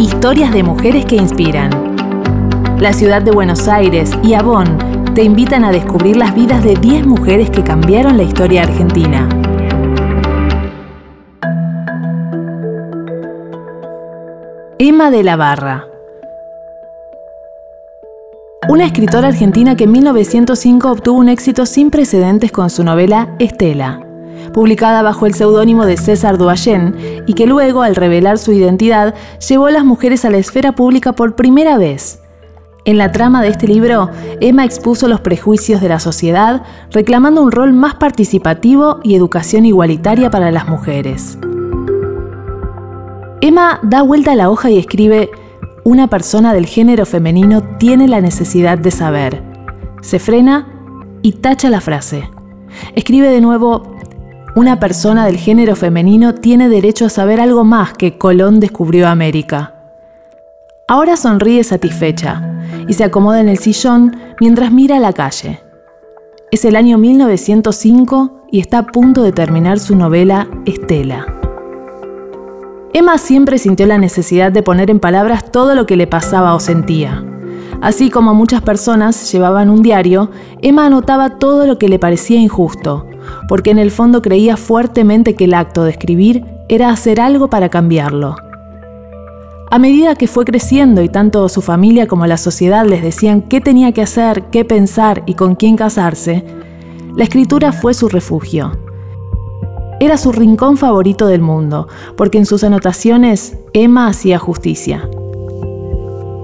Historias de mujeres que inspiran. La ciudad de Buenos Aires y Avon te invitan a descubrir las vidas de 10 mujeres que cambiaron la historia argentina. Emma de la Barra. Una escritora argentina que en 1905 obtuvo un éxito sin precedentes con su novela Estela publicada bajo el seudónimo de César Duayen, y que luego, al revelar su identidad, llevó a las mujeres a la esfera pública por primera vez. En la trama de este libro, Emma expuso los prejuicios de la sociedad, reclamando un rol más participativo y educación igualitaria para las mujeres. Emma da vuelta a la hoja y escribe, una persona del género femenino tiene la necesidad de saber. Se frena y tacha la frase. Escribe de nuevo, una persona del género femenino tiene derecho a saber algo más que Colón descubrió América. Ahora sonríe satisfecha y se acomoda en el sillón mientras mira a la calle. Es el año 1905 y está a punto de terminar su novela Estela. Emma siempre sintió la necesidad de poner en palabras todo lo que le pasaba o sentía. Así como muchas personas llevaban un diario, Emma anotaba todo lo que le parecía injusto, porque en el fondo creía fuertemente que el acto de escribir era hacer algo para cambiarlo. A medida que fue creciendo y tanto su familia como la sociedad les decían qué tenía que hacer, qué pensar y con quién casarse, la escritura fue su refugio. Era su rincón favorito del mundo, porque en sus anotaciones Emma hacía justicia.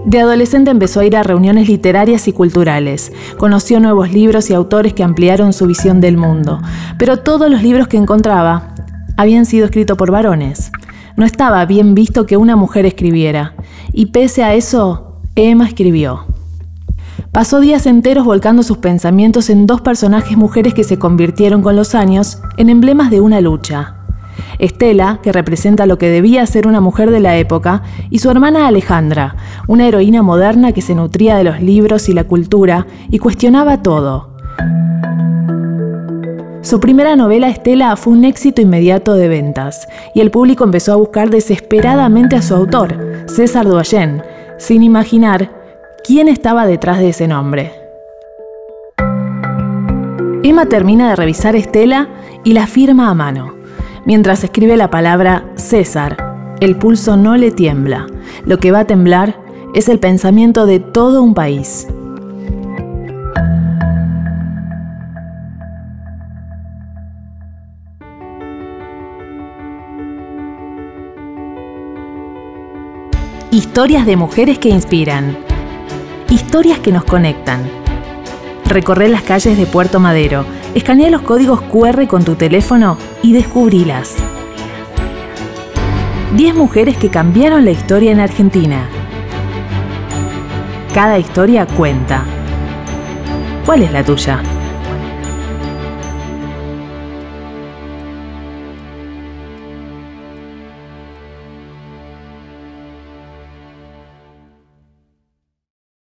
De adolescente empezó a ir a reuniones literarias y culturales. Conoció nuevos libros y autores que ampliaron su visión del mundo. Pero todos los libros que encontraba habían sido escritos por varones. No estaba bien visto que una mujer escribiera. Y pese a eso, Emma escribió. Pasó días enteros volcando sus pensamientos en dos personajes mujeres que se convirtieron con los años en emblemas de una lucha, Estela, que representa lo que debía ser una mujer de la época, y su hermana Alejandra, una heroína moderna que se nutría de los libros y la cultura y cuestionaba todo. Su primera novela, Estela, fue un éxito inmediato de ventas, y el público empezó a buscar desesperadamente a su autor, César Doyen, sin imaginar quién estaba detrás de ese nombre. Emma termina de revisar Estela y la firma a mano. Mientras escribe la palabra César, el pulso no le tiembla. Lo que va a temblar es el pensamiento de todo un país. Historias de mujeres que inspiran. Historias que nos conectan. Recorre las calles de Puerto Madero Escanea los códigos QR con tu teléfono y descubrilas. 10 mujeres que cambiaron la historia en Argentina. Cada historia cuenta. ¿Cuál es la tuya?